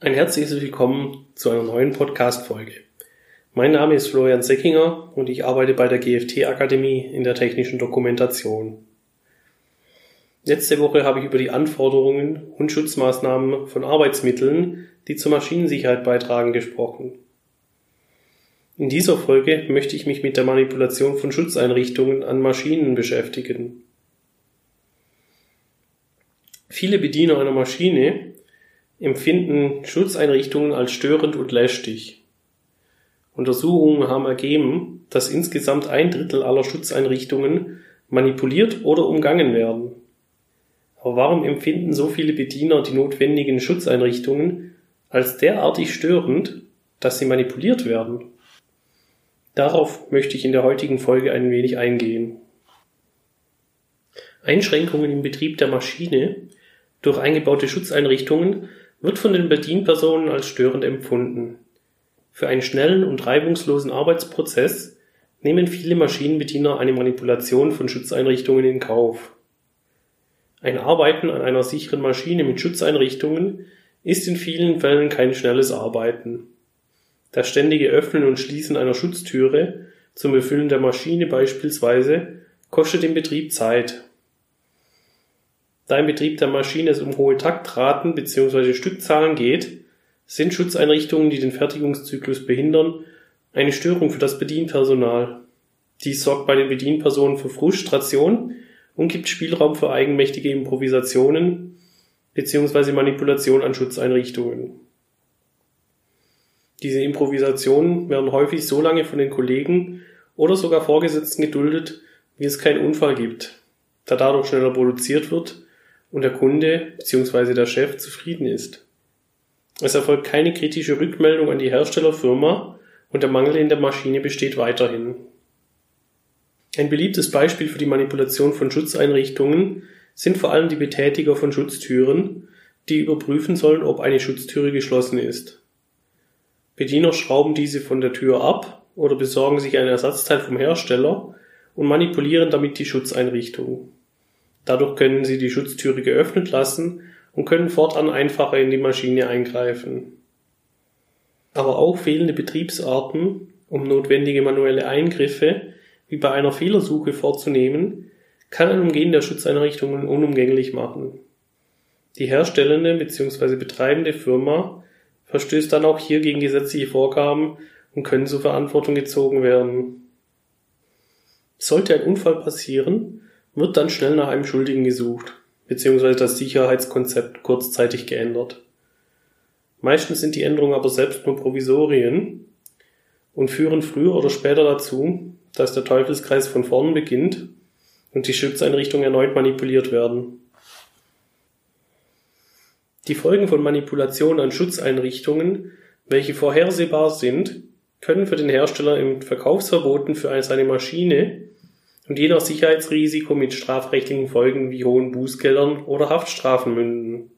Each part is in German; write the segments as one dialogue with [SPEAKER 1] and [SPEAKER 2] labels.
[SPEAKER 1] Ein herzliches Willkommen zu einer neuen Podcast-Folge. Mein Name ist Florian Seckinger und ich arbeite bei der GFT-Akademie in der technischen Dokumentation. Letzte Woche habe ich über die Anforderungen und Schutzmaßnahmen von Arbeitsmitteln, die zur Maschinensicherheit beitragen, gesprochen. In dieser Folge möchte ich mich mit der Manipulation von Schutzeinrichtungen an Maschinen beschäftigen. Viele Bediener einer Maschine empfinden Schutzeinrichtungen als störend und lästig. Untersuchungen haben ergeben, dass insgesamt ein Drittel aller Schutzeinrichtungen manipuliert oder umgangen werden. Aber warum empfinden so viele Bediener die notwendigen Schutzeinrichtungen als derartig störend, dass sie manipuliert werden? Darauf möchte ich in der heutigen Folge ein wenig eingehen. Einschränkungen im Betrieb der Maschine durch eingebaute Schutzeinrichtungen wird von den Bedienpersonen als störend empfunden. Für einen schnellen und reibungslosen Arbeitsprozess nehmen viele Maschinenbediener eine Manipulation von Schutzeinrichtungen in Kauf. Ein Arbeiten an einer sicheren Maschine mit Schutzeinrichtungen ist in vielen Fällen kein schnelles Arbeiten. Das ständige Öffnen und Schließen einer Schutztüre zum Befüllen der Maschine beispielsweise kostet im Betrieb Zeit da im Betrieb der Maschine es um hohe Taktraten bzw. Stückzahlen geht, sind Schutzeinrichtungen, die den Fertigungszyklus behindern, eine Störung für das Bedienpersonal. Dies sorgt bei den Bedienpersonen für Frustration und gibt Spielraum für eigenmächtige Improvisationen bzw. Manipulation an Schutzeinrichtungen. Diese Improvisationen werden häufig so lange von den Kollegen oder sogar Vorgesetzten geduldet, wie es keinen Unfall gibt, da dadurch schneller produziert wird und der Kunde bzw. der Chef zufrieden ist. Es erfolgt keine kritische Rückmeldung an die Herstellerfirma und der Mangel in der Maschine besteht weiterhin. Ein beliebtes Beispiel für die Manipulation von Schutzeinrichtungen sind vor allem die Betätiger von Schutztüren, die überprüfen sollen, ob eine Schutztüre geschlossen ist. Bediener schrauben diese von der Tür ab oder besorgen sich ein Ersatzteil vom Hersteller und manipulieren damit die Schutzeinrichtung. Dadurch können Sie die Schutztüre geöffnet lassen und können fortan einfacher in die Maschine eingreifen. Aber auch fehlende Betriebsarten, um notwendige manuelle Eingriffe wie bei einer Fehlersuche vorzunehmen, kann ein Umgehen der Schutzeinrichtungen unumgänglich machen. Die herstellende bzw. betreibende Firma verstößt dann auch hier gegen gesetzliche Vorgaben und können zur Verantwortung gezogen werden. Sollte ein Unfall passieren, wird dann schnell nach einem Schuldigen gesucht, beziehungsweise das Sicherheitskonzept kurzzeitig geändert. Meistens sind die Änderungen aber selbst nur Provisorien und führen früher oder später dazu, dass der Teufelskreis von vorn beginnt und die Schutzeinrichtungen erneut manipuliert werden. Die Folgen von Manipulation an Schutzeinrichtungen, welche vorhersehbar sind, können für den Hersteller im Verkaufsverboten für seine Maschine und je nach Sicherheitsrisiko mit strafrechtlichen Folgen wie hohen Bußgeldern oder Haftstrafen münden.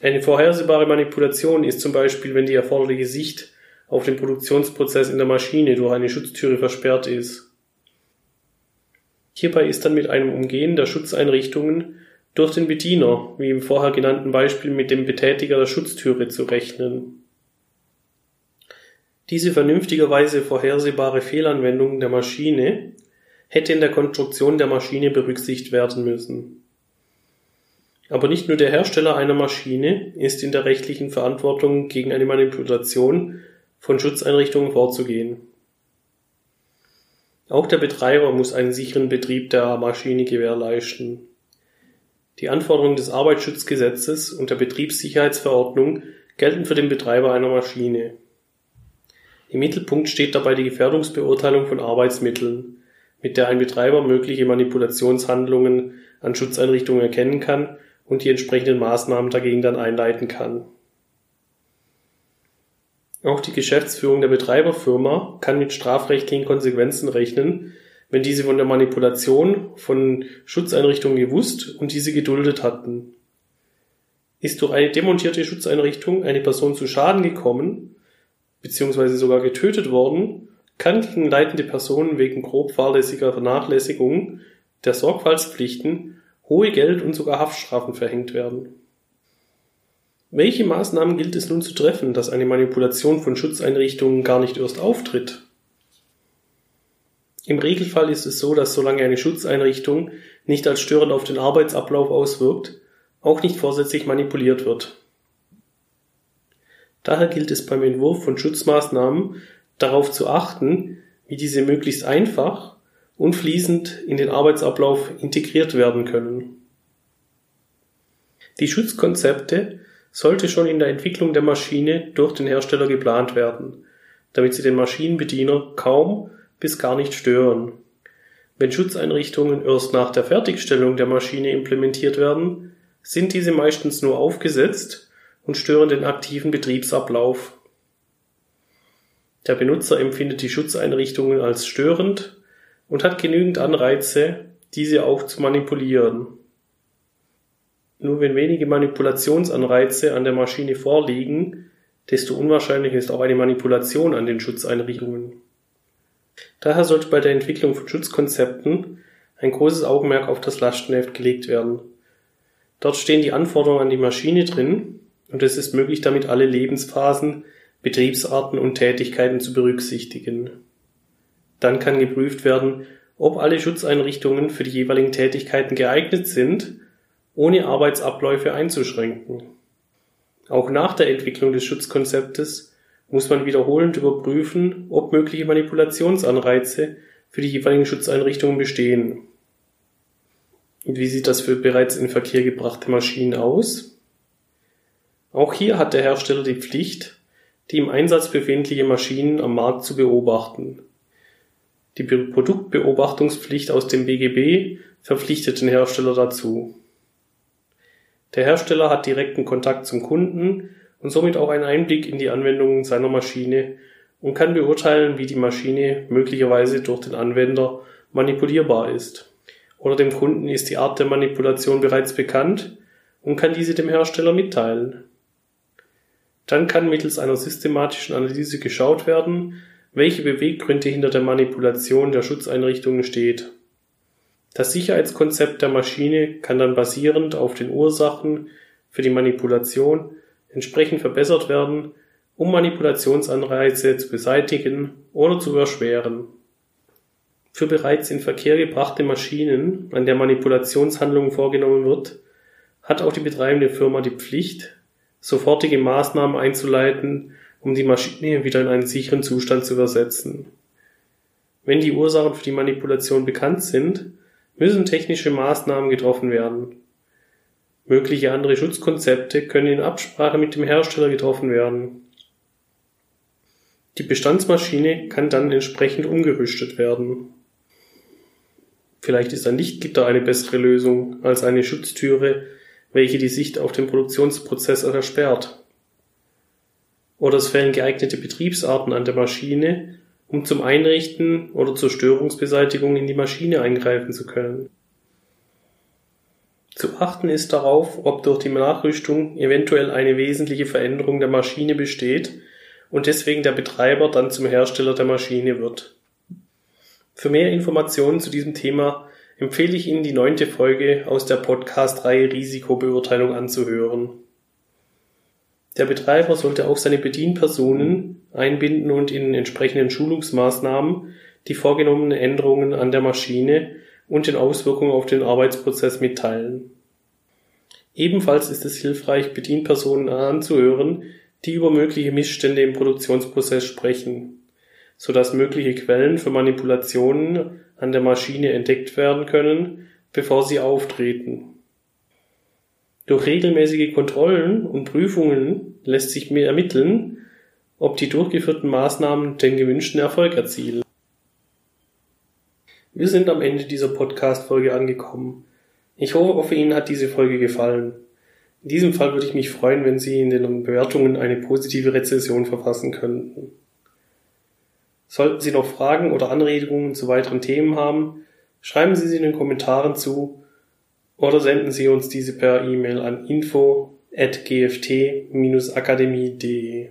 [SPEAKER 1] Eine vorhersehbare Manipulation ist zum Beispiel, wenn die erforderliche Sicht auf den Produktionsprozess in der Maschine durch eine Schutztüre versperrt ist. Hierbei ist dann mit einem Umgehen der Schutzeinrichtungen durch den Bediener, wie im vorher genannten Beispiel mit dem Betätiger der Schutztüre, zu rechnen. Diese vernünftigerweise vorhersehbare Fehlanwendung der Maschine hätte in der Konstruktion der Maschine berücksichtigt werden müssen. Aber nicht nur der Hersteller einer Maschine ist in der rechtlichen Verantwortung gegen eine Manipulation von Schutzeinrichtungen vorzugehen. Auch der Betreiber muss einen sicheren Betrieb der Maschine gewährleisten. Die Anforderungen des Arbeitsschutzgesetzes und der Betriebssicherheitsverordnung gelten für den Betreiber einer Maschine. Im Mittelpunkt steht dabei die Gefährdungsbeurteilung von Arbeitsmitteln, mit der ein Betreiber mögliche Manipulationshandlungen an Schutzeinrichtungen erkennen kann und die entsprechenden Maßnahmen dagegen dann einleiten kann. Auch die Geschäftsführung der Betreiberfirma kann mit strafrechtlichen Konsequenzen rechnen, wenn diese von der Manipulation von Schutzeinrichtungen gewusst und diese geduldet hatten. Ist durch eine demontierte Schutzeinrichtung eine Person zu Schaden gekommen, beziehungsweise sogar getötet worden, kann gegen leitende Personen wegen grob fahrlässiger Vernachlässigung der Sorgfaltspflichten hohe Geld- und sogar Haftstrafen verhängt werden. Welche Maßnahmen gilt es nun zu treffen, dass eine Manipulation von Schutzeinrichtungen gar nicht erst auftritt? Im Regelfall ist es so, dass solange eine Schutzeinrichtung nicht als störend auf den Arbeitsablauf auswirkt, auch nicht vorsätzlich manipuliert wird. Daher gilt es beim Entwurf von Schutzmaßnahmen darauf zu achten, wie diese möglichst einfach und fließend in den Arbeitsablauf integriert werden können. Die Schutzkonzepte sollte schon in der Entwicklung der Maschine durch den Hersteller geplant werden, damit sie den Maschinenbediener kaum bis gar nicht stören. Wenn Schutzeinrichtungen erst nach der Fertigstellung der Maschine implementiert werden, sind diese meistens nur aufgesetzt und stören den aktiven Betriebsablauf. Der Benutzer empfindet die Schutzeinrichtungen als störend und hat genügend Anreize, diese auch zu manipulieren. Nur wenn wenige Manipulationsanreize an der Maschine vorliegen, desto unwahrscheinlicher ist auch eine Manipulation an den Schutzeinrichtungen. Daher sollte bei der Entwicklung von Schutzkonzepten ein großes Augenmerk auf das Lastenheft gelegt werden. Dort stehen die Anforderungen an die Maschine drin und es ist möglich, damit alle Lebensphasen, Betriebsarten und Tätigkeiten zu berücksichtigen. Dann kann geprüft werden, ob alle Schutzeinrichtungen für die jeweiligen Tätigkeiten geeignet sind ohne Arbeitsabläufe einzuschränken. Auch nach der Entwicklung des Schutzkonzeptes muss man wiederholend überprüfen, ob mögliche Manipulationsanreize für die jeweiligen Schutzeinrichtungen bestehen. Und wie sieht das für bereits in Verkehr gebrachte Maschinen aus? Auch hier hat der Hersteller die Pflicht, die im Einsatz befindliche Maschinen am Markt zu beobachten. Die Produktbeobachtungspflicht aus dem BGB verpflichtet den Hersteller dazu. Der Hersteller hat direkten Kontakt zum Kunden und somit auch einen Einblick in die Anwendungen seiner Maschine und kann beurteilen, wie die Maschine möglicherweise durch den Anwender manipulierbar ist. Oder dem Kunden ist die Art der Manipulation bereits bekannt und kann diese dem Hersteller mitteilen. Dann kann mittels einer systematischen Analyse geschaut werden, welche Beweggründe hinter der Manipulation der Schutzeinrichtungen steht. Das Sicherheitskonzept der Maschine kann dann basierend auf den Ursachen für die Manipulation entsprechend verbessert werden, um Manipulationsanreize zu beseitigen oder zu erschweren. Für bereits in Verkehr gebrachte Maschinen, an der Manipulationshandlungen vorgenommen wird, hat auch die betreibende Firma die Pflicht, sofortige Maßnahmen einzuleiten, um die Maschine wieder in einen sicheren Zustand zu versetzen. Wenn die Ursachen für die Manipulation bekannt sind, müssen technische Maßnahmen getroffen werden. Mögliche andere Schutzkonzepte können in Absprache mit dem Hersteller getroffen werden. Die Bestandsmaschine kann dann entsprechend umgerüstet werden. Vielleicht ist ein Lichtgitter eine bessere Lösung als eine Schutztüre, welche die Sicht auf den Produktionsprozess versperrt. Oder es fehlen geeignete Betriebsarten an der Maschine, um zum Einrichten oder zur Störungsbeseitigung in die Maschine eingreifen zu können. Zu achten ist darauf, ob durch die Nachrüstung eventuell eine wesentliche Veränderung der Maschine besteht und deswegen der Betreiber dann zum Hersteller der Maschine wird. Für mehr Informationen zu diesem Thema empfehle ich Ihnen die neunte Folge aus der Podcast-Reihe Risikobeurteilung anzuhören. Der Betreiber sollte auch seine Bedienpersonen einbinden und in entsprechenden Schulungsmaßnahmen die vorgenommenen Änderungen an der Maschine und den Auswirkungen auf den Arbeitsprozess mitteilen. Ebenfalls ist es hilfreich, Bedienpersonen anzuhören, die über mögliche Missstände im Produktionsprozess sprechen, so dass mögliche Quellen für Manipulationen an der Maschine entdeckt werden können, bevor sie auftreten. Durch regelmäßige Kontrollen und Prüfungen lässt sich mehr ermitteln, ob die durchgeführten Maßnahmen den gewünschten Erfolg erzielen. Wir sind am Ende dieser Podcast-Folge angekommen. Ich hoffe, Ihnen hat diese Folge gefallen. In diesem Fall würde ich mich freuen, wenn Sie in den Bewertungen eine positive Rezension verfassen könnten. Sollten Sie noch Fragen oder Anregungen zu weiteren Themen haben, schreiben Sie sie in den Kommentaren zu oder senden Sie uns diese per E-Mail an info@gft-akademie.de.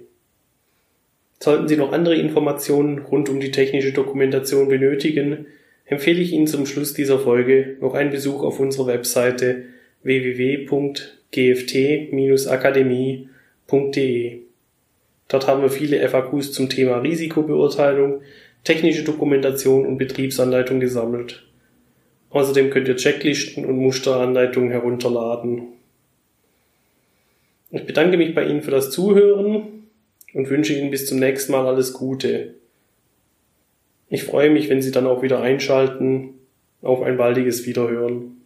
[SPEAKER 1] Sollten Sie noch andere Informationen rund um die technische Dokumentation benötigen, empfehle ich Ihnen zum Schluss dieser Folge noch einen Besuch auf unserer Webseite www.gft-akademie.de. Dort haben wir viele FAQs zum Thema Risikobeurteilung, technische Dokumentation und Betriebsanleitung gesammelt. Außerdem könnt ihr Checklisten und Musteranleitungen herunterladen. Ich bedanke mich bei Ihnen für das Zuhören und wünsche Ihnen bis zum nächsten Mal alles Gute. Ich freue mich, wenn Sie dann auch wieder einschalten auf ein baldiges Wiederhören.